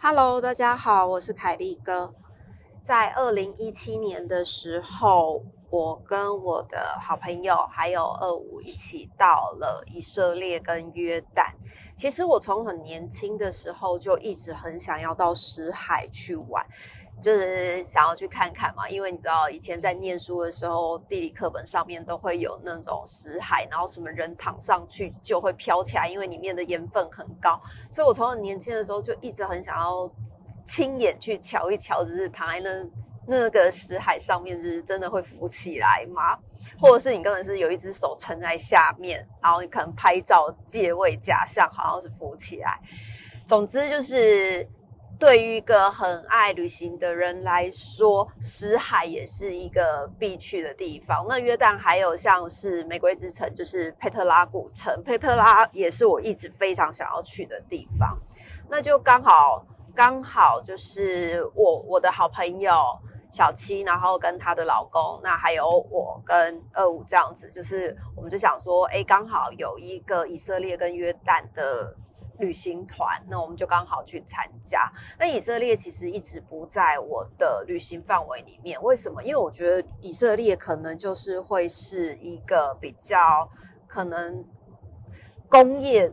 Hello，大家好，我是凯利哥。在二零一七年的时候，我跟我的好朋友还有二五一起到了以色列跟约旦。其实我从很年轻的时候就一直很想要到死海去玩。就是想要去看看嘛，因为你知道以前在念书的时候，地理课本上面都会有那种死海，然后什么人躺上去就会飘起来，因为里面的盐分很高。所以我从年轻的时候就一直很想要亲眼去瞧一瞧，就是躺在那那个死海上面，就是真的会浮起来吗？或者是你根本是有一只手撑在下面，然后你可能拍照借位假象，好像是浮起来。总之就是。对于一个很爱旅行的人来说，死海也是一个必去的地方。那约旦还有像是玫瑰之城，就是佩特拉古城，佩特拉也是我一直非常想要去的地方。那就刚好刚好就是我我的好朋友小七，然后跟她的老公，那还有我跟二五这样子，就是我们就想说，哎，刚好有一个以色列跟约旦的。旅行团，那我们就刚好去参加。那以色列其实一直不在我的旅行范围里面，为什么？因为我觉得以色列可能就是会是一个比较可能工业。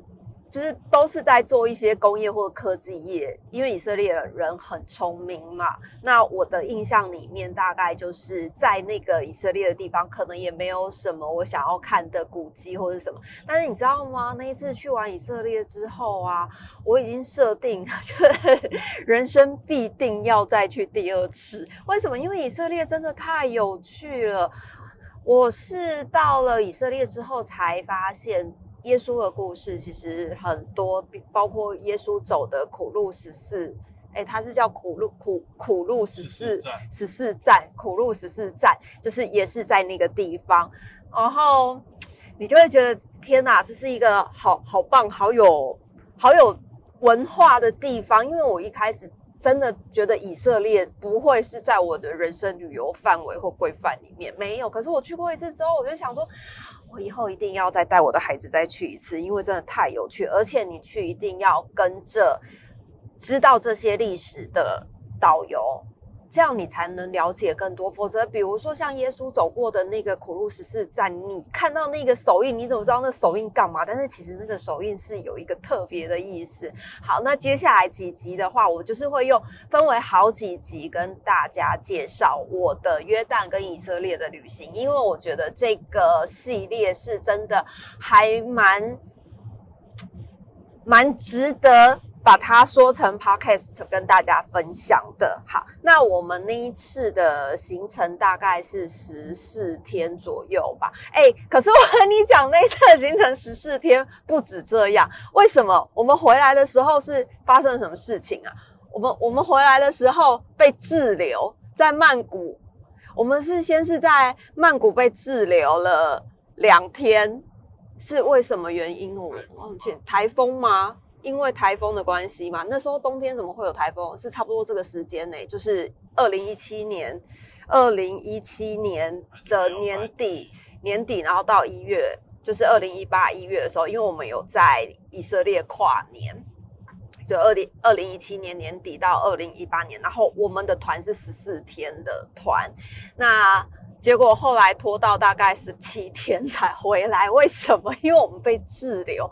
就是都是在做一些工业或科技业，因为以色列人很聪明嘛。那我的印象里面，大概就是在那个以色列的地方，可能也没有什么我想要看的古迹或者什么。但是你知道吗？那一次去完以色列之后啊，我已经设定，就是 人生必定要再去第二次。为什么？因为以色列真的太有趣了。我是到了以色列之后才发现。耶稣的故事其实很多，包括耶稣走的苦路十四，哎，他是叫苦路苦苦路十四十四站，苦路十四站，就是也是在那个地方，然后你就会觉得天哪，这是一个好好棒、好有好有文化的地方。因为我一开始真的觉得以色列不会是在我的人生旅游范围或规范里面，没有。可是我去过一次之后，我就想说。我以后一定要再带我的孩子再去一次，因为真的太有趣，而且你去一定要跟着知道这些历史的导游。这样你才能了解更多。否则，比如说像耶稣走过的那个苦路十四站，你看到那个手印，你怎么知道那手印干嘛？但是其实那个手印是有一个特别的意思。好，那接下来几集的话，我就是会用分为好几集跟大家介绍我的约旦跟以色列的旅行，因为我觉得这个系列是真的还蛮蛮值得。把它说成 podcast 跟大家分享的。好，那我们那一次的行程大概是十四天左右吧。哎，可是我和你讲，那次的行程十四天不止这样。为什么？我们回来的时候是发生了什么事情啊？我们我们回来的时候被滞留在曼谷。我们是先是在曼谷被滞留了两天，是为什么原因？我忘记台风吗？因为台风的关系嘛，那时候冬天怎么会有台风？是差不多这个时间呢，就是二零一七年，二零一七年的年底年底，然后到一月，就是二零一八一月的时候，因为我们有在以色列跨年，就二零二零一七年年底到二零一八年，然后我们的团是十四天的团，那结果后来拖到大概十七天才回来，为什么？因为我们被滞留。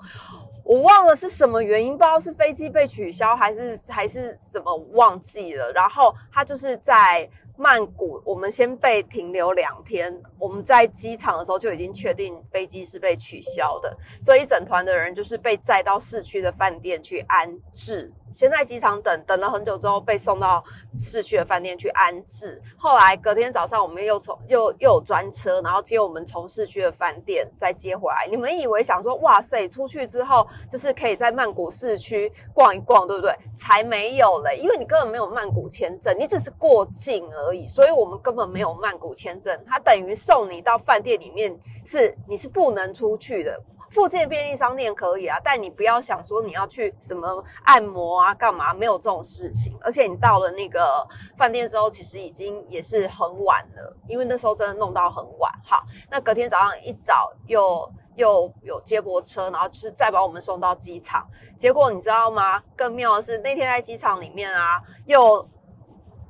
我忘了是什么原因，不知道是飞机被取消还是还是怎么忘记了。然后他就是在曼谷，我们先被停留两天。我们在机场的时候就已经确定飞机是被取消的，所以整团的人就是被载到市区的饭店去安置。先在机场等等了很久之后，被送到市区的饭店去安置。后来隔天早上，我们又从又又有专车，然后接我们从市区的饭店再接回来。你们以为想说，哇塞，出去之后就是可以在曼谷市区逛一逛，对不对？才没有嘞，因为你根本没有曼谷签证，你只是过境而已，所以我们根本没有曼谷签证。它等于送你到饭店里面，是你是不能出去的。附近便利商店可以啊，但你不要想说你要去什么按摩啊，干嘛？没有这种事情。而且你到了那个饭店之后，其实已经也是很晚了，因为那时候真的弄到很晚。好，那隔天早上一早又又有接驳车，然后就是再把我们送到机场。结果你知道吗？更妙的是那天在机场里面啊，又。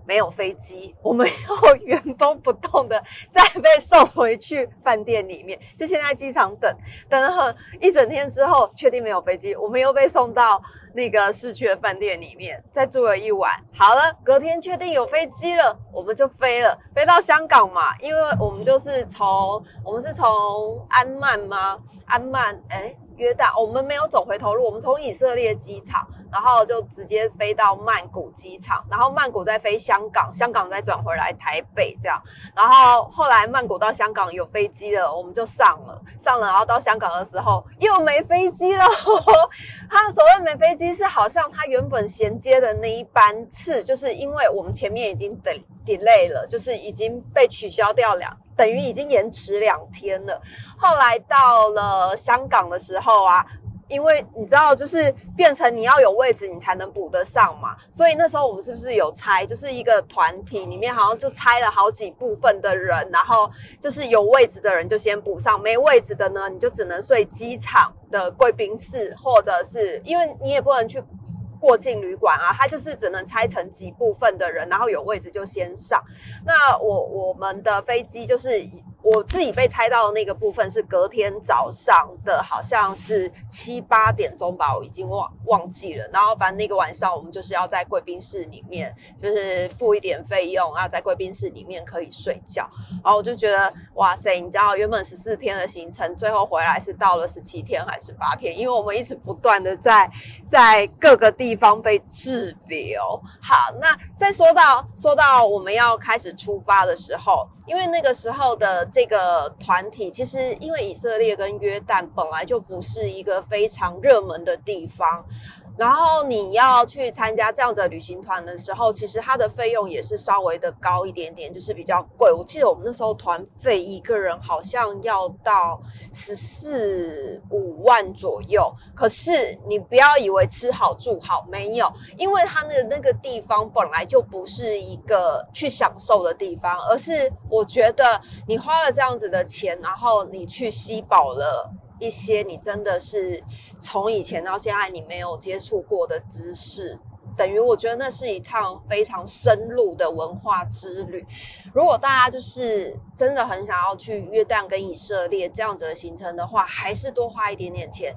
没有飞机，我们要原封不动的 再被送回去饭店里面。就现在机场等等了一整天之后，确定没有飞机，我们又被送到那个市区的饭店里面，再住了一晚。好了，隔天确定有飞机了，我们就飞了，飞到香港嘛。因为我们就是从我们是从安曼吗？安曼，哎。约旦，我们没有走回头路，我们从以色列机场，然后就直接飞到曼谷机场，然后曼谷再飞香港，香港再转回来台北这样，然后后来曼谷到香港有飞机了，我们就上了，上了，然后到香港的时候又没飞机了。他所谓没飞机是好像他原本衔接的那一班次，就是因为我们前面已经等 delay 了，就是已经被取消掉两。等于已经延迟两天了。后来到了香港的时候啊，因为你知道，就是变成你要有位置，你才能补得上嘛。所以那时候我们是不是有拆？就是一个团体里面好像就拆了好几部分的人，然后就是有位置的人就先补上，没位置的呢，你就只能睡机场的贵宾室，或者是因为你也不能去。过境旅馆啊，它就是只能拆成几部分的人，然后有位置就先上。那我我们的飞机就是。我自己被猜到的那个部分是隔天早上的，好像是七八点钟吧，我已经忘忘记了。然后反正那个晚上我们就是要在贵宾室里面，就是付一点费用，然后在贵宾室里面可以睡觉。然后我就觉得，哇塞，你知道原本十四天的行程，最后回来是到了十七天还是八天？因为我们一直不断的在在各个地方被滞留。好，那再说到说到我们要开始出发的时候，因为那个时候的。这个团体其实，因为以色列跟约旦本来就不是一个非常热门的地方。然后你要去参加这样子的旅行团的时候，其实它的费用也是稍微的高一点点，就是比较贵。我记得我们那时候团费一个人好像要到十四五万左右。可是你不要以为吃好住好，没有，因为它的那个地方本来就不是一个去享受的地方，而是我觉得你花了这样子的钱，然后你去吸饱了。一些你真的是从以前到现在你没有接触过的知识，等于我觉得那是一趟非常深入的文化之旅。如果大家就是真的很想要去约旦跟以色列这样子的行程的话，还是多花一点点钱，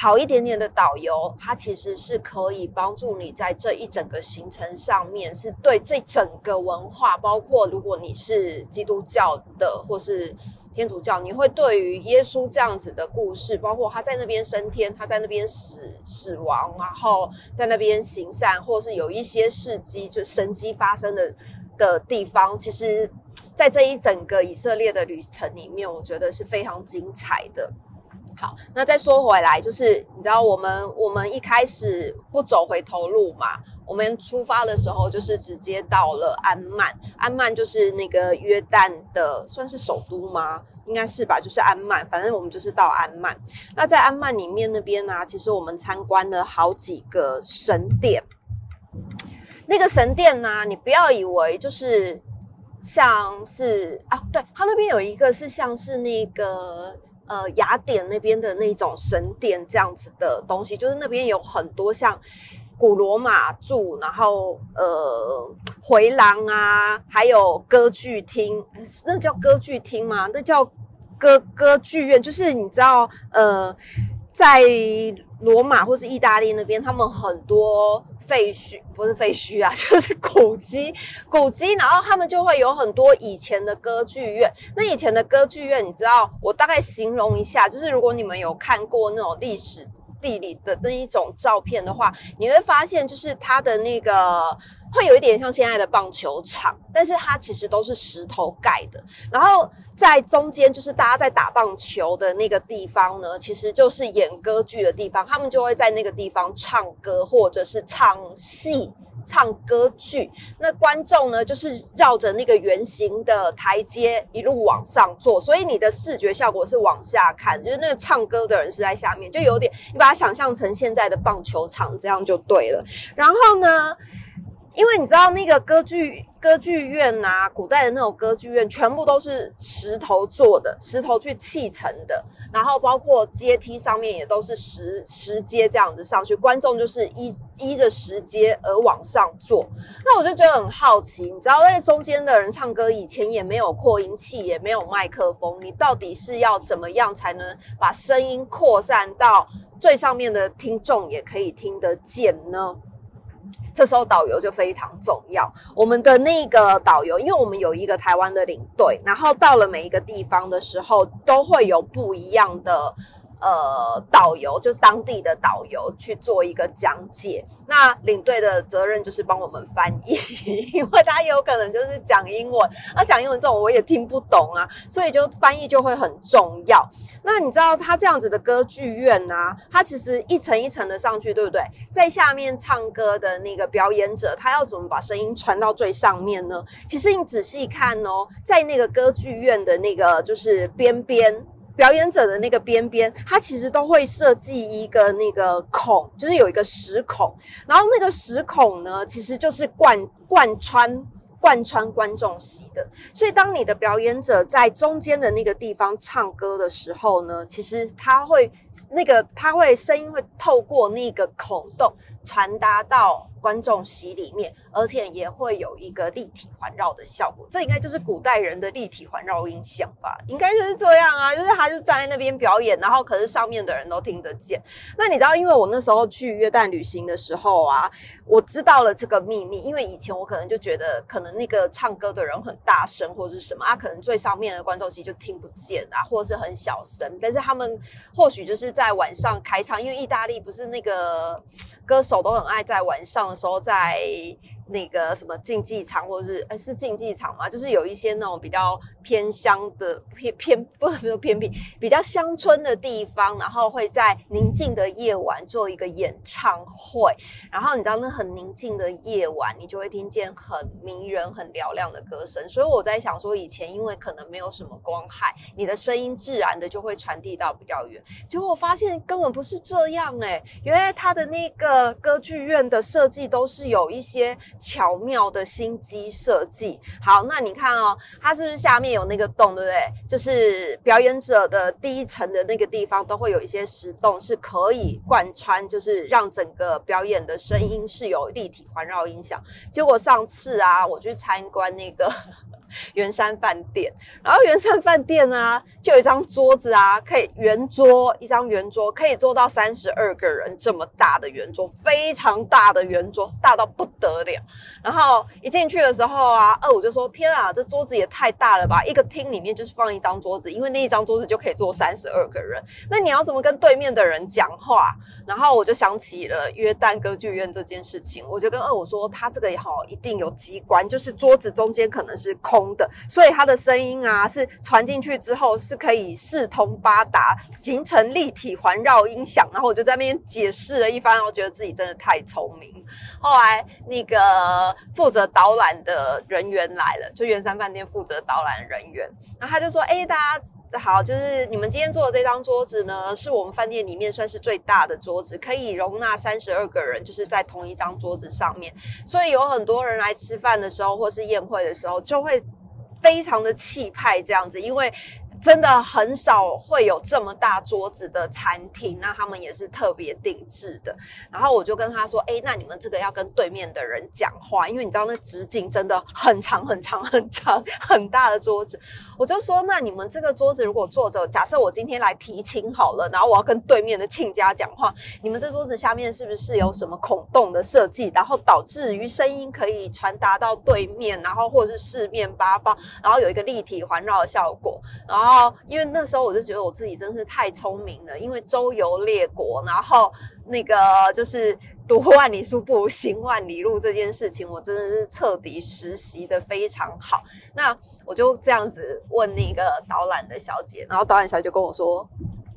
好一点点的导游，他其实是可以帮助你在这一整个行程上面，是对这整个文化，包括如果你是基督教的或是。天主教，你会对于耶稣这样子的故事，包括他在那边升天，他在那边死死亡，然后在那边行善，或是有一些事迹，就神迹发生的的地方，其实，在这一整个以色列的旅程里面，我觉得是非常精彩的。好，那再说回来，就是你知道，我们我们一开始不走回头路嘛。我们出发的时候就是直接到了安曼，安曼就是那个约旦的算是首都吗？应该是吧，就是安曼。反正我们就是到安曼。那在安曼里面那边呢，其实我们参观了好几个神殿。那个神殿呢，你不要以为就是像是啊，对，它那边有一个是像是那个呃雅典那边的那种神殿这样子的东西，就是那边有很多像。古罗马柱，然后呃回廊啊，还有歌剧厅，那叫歌剧厅吗？那叫歌歌剧院，就是你知道呃，在罗马或是意大利那边，他们很多废墟不是废墟啊，就是古迹，古迹，然后他们就会有很多以前的歌剧院。那以前的歌剧院，你知道，我大概形容一下，就是如果你们有看过那种历史。地理的那一种照片的话，你会发现，就是它的那个会有一点像现在的棒球场，但是它其实都是石头盖的。然后在中间，就是大家在打棒球的那个地方呢，其实就是演歌剧的地方，他们就会在那个地方唱歌或者是唱戏。唱歌剧，那观众呢就是绕着那个圆形的台阶一路往上坐，所以你的视觉效果是往下看，就是那个唱歌的人是在下面，就有点你把它想象成现在的棒球场这样就对了。然后呢，因为你知道那个歌剧。歌剧院呐，古代的那种歌剧院，全部都是石头做的，石头去砌成的。然后包括阶梯上面也都是石石阶这样子上去，观众就是依依着石阶而往上坐。那我就觉得很好奇，你知道在中间的人唱歌以前也没有扩音器，也没有麦克风，你到底是要怎么样才能把声音扩散到最上面的听众也可以听得见呢？这时候导游就非常重要。我们的那个导游，因为我们有一个台湾的领队，然后到了每一个地方的时候，都会有不一样的。呃，导游就是当地的导游去做一个讲解，那领队的责任就是帮我们翻译，因为他有可能就是讲英文，那讲英文这种我也听不懂啊，所以就翻译就会很重要。那你知道他这样子的歌剧院啊，他其实一层一层的上去，对不对？在下面唱歌的那个表演者，他要怎么把声音传到最上面呢？其实你仔细看哦，在那个歌剧院的那个就是边边。表演者的那个边边，它其实都会设计一个那个孔，就是有一个石孔，然后那个石孔呢，其实就是贯贯穿贯穿观众席的。所以，当你的表演者在中间的那个地方唱歌的时候呢，其实他会那个他会声音会透过那个孔洞传达到。观众席里面，而且也会有一个立体环绕的效果，这应该就是古代人的立体环绕音响吧？应该就是这样啊，就是他就站在那边表演，然后可是上面的人都听得见。那你知道，因为我那时候去约旦旅行的时候啊，我知道了这个秘密，因为以前我可能就觉得，可能那个唱歌的人很大声或者是什么啊，可能最上面的观众席就听不见啊，或者是很小声。但是他们或许就是是在晚上开唱，因为意大利不是那个歌手都很爱在晚上。的时候在。那个什么竞技场，或者是哎是竞技场吗，就是有一些那种比较偏乡的偏偏不能说偏僻，比较乡村的地方，然后会在宁静的夜晚做一个演唱会。然后你知道那很宁静的夜晚，你就会听见很迷人、很嘹亮的歌声。所以我在想说，以前因为可能没有什么光害，你的声音自然的就会传递到比较远。结果我发现根本不是这样哎，原来他的那个歌剧院的设计都是有一些。巧妙的心机设计，好，那你看哦，它是不是下面有那个洞，对不对？就是表演者的第一层的那个地方都会有一些石洞，是可以贯穿，就是让整个表演的声音是有立体环绕音响。结果上次啊，我去参观那个。圆山饭店，然后圆山饭店啊，就有一张桌子啊，可以圆桌，一张圆桌可以坐到三十二个人，这么大的圆桌，非常大的圆桌，大到不得了。然后一进去的时候啊，二五就说：“天啊，这桌子也太大了吧！一个厅里面就是放一张桌子，因为那一张桌子就可以坐三十二个人。那你要怎么跟对面的人讲话？”然后我就想起了约旦歌剧院这件事情，我就跟二五说：“他这个也好，一定有机关，就是桌子中间可能是空。”的，所以它的声音啊，是传进去之后是可以四通八达，形成立体环绕音响。然后我就在那边解释了一番，我觉得自己真的太聪明。后来那个负责导览的人员来了，就圆山饭店负责导览人员，然后他就说：“哎，大家好，就是你们今天坐的这张桌子呢，是我们饭店里面算是最大的桌子，可以容纳三十二个人，就是在同一张桌子上面。所以有很多人来吃饭的时候，或是宴会的时候，就会。”非常的气派，这样子，因为。真的很少会有这么大桌子的餐厅，那他们也是特别定制的。然后我就跟他说：“哎，那你们这个要跟对面的人讲话，因为你知道那直径真的很长很长很长很大的桌子。”我就说：“那你们这个桌子如果坐着，假设我今天来提亲好了，然后我要跟对面的亲家讲话，你们这桌子下面是不是有什么孔洞的设计，然后导致于声音可以传达到对面，然后或者是四面八方，然后有一个立体环绕的效果，然后。”哦，因为那时候我就觉得我自己真是太聪明了，因为周游列国，然后那个就是读万里书不如行万里路这件事情，我真的是彻底实习的非常好。那我就这样子问那个导览的小姐，然后导览小姐就跟我说：“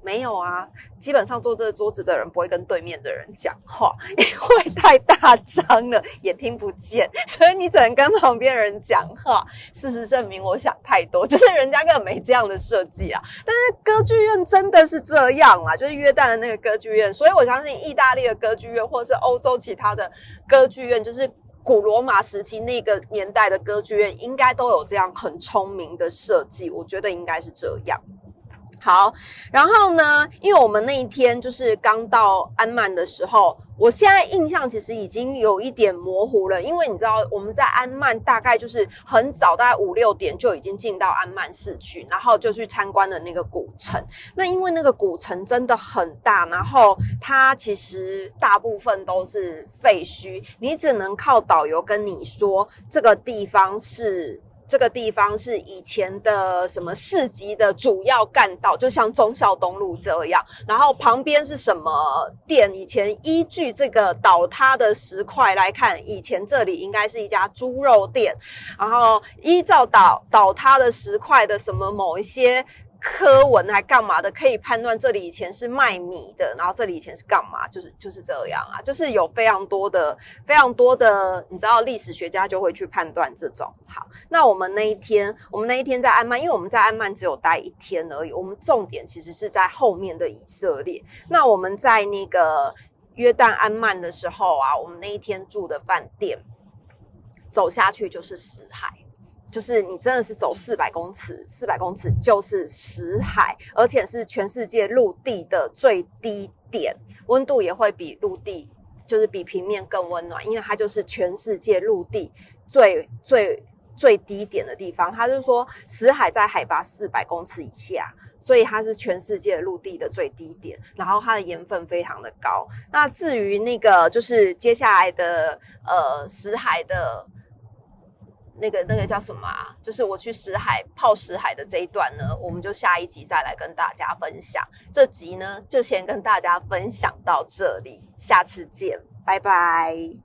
没有啊，基本上坐这个桌子的人不会跟对面的人讲话，因为太大张了，也听不见，所以你只能跟旁边人讲话。事实证明，我想太多，就是人家根本没这样的设计啊。但是歌剧院真的是这样啊，就是约旦的那个歌剧院，所以我相信意大利的歌剧院，或者是欧洲其他的歌剧院，就是古罗马时期那个年代的歌剧院，应该都有这样很聪明的设计。我觉得应该是这样。好，然后呢？因为我们那一天就是刚到安曼的时候，我现在印象其实已经有一点模糊了。因为你知道，我们在安曼大概就是很早，大概五六点就已经进到安曼市区，然后就去参观了那个古城。那因为那个古城真的很大，然后它其实大部分都是废墟，你只能靠导游跟你说这个地方是。这个地方是以前的什么市集的主要干道，就像忠孝东路这样。然后旁边是什么店？以前依据这个倒塌的石块来看，以前这里应该是一家猪肉店。然后依照倒倒塌的石块的什么某一些。科文还干嘛的？可以判断这里以前是卖米的，然后这里以前是干嘛？就是就是这样啊，就是有非常多的非常多的，你知道历史学家就会去判断这种。好，那我们那一天，我们那一天在安曼，因为我们在安曼只有待一天而已，我们重点其实是在后面的以色列。那我们在那个约旦安曼的时候啊，我们那一天住的饭店，走下去就是死海。就是你真的是走四百公尺，四百公尺就是死海，而且是全世界陆地的最低点，温度也会比陆地，就是比平面更温暖，因为它就是全世界陆地最最最低点的地方。他就说死海在海拔四百公尺以下，所以它是全世界陆地的最低点，然后它的盐分非常的高。那至于那个就是接下来的呃死海的。那个那个叫什么啊？就是我去石海泡石海的这一段呢，我们就下一集再来跟大家分享。这集呢，就先跟大家分享到这里，下次见，拜拜。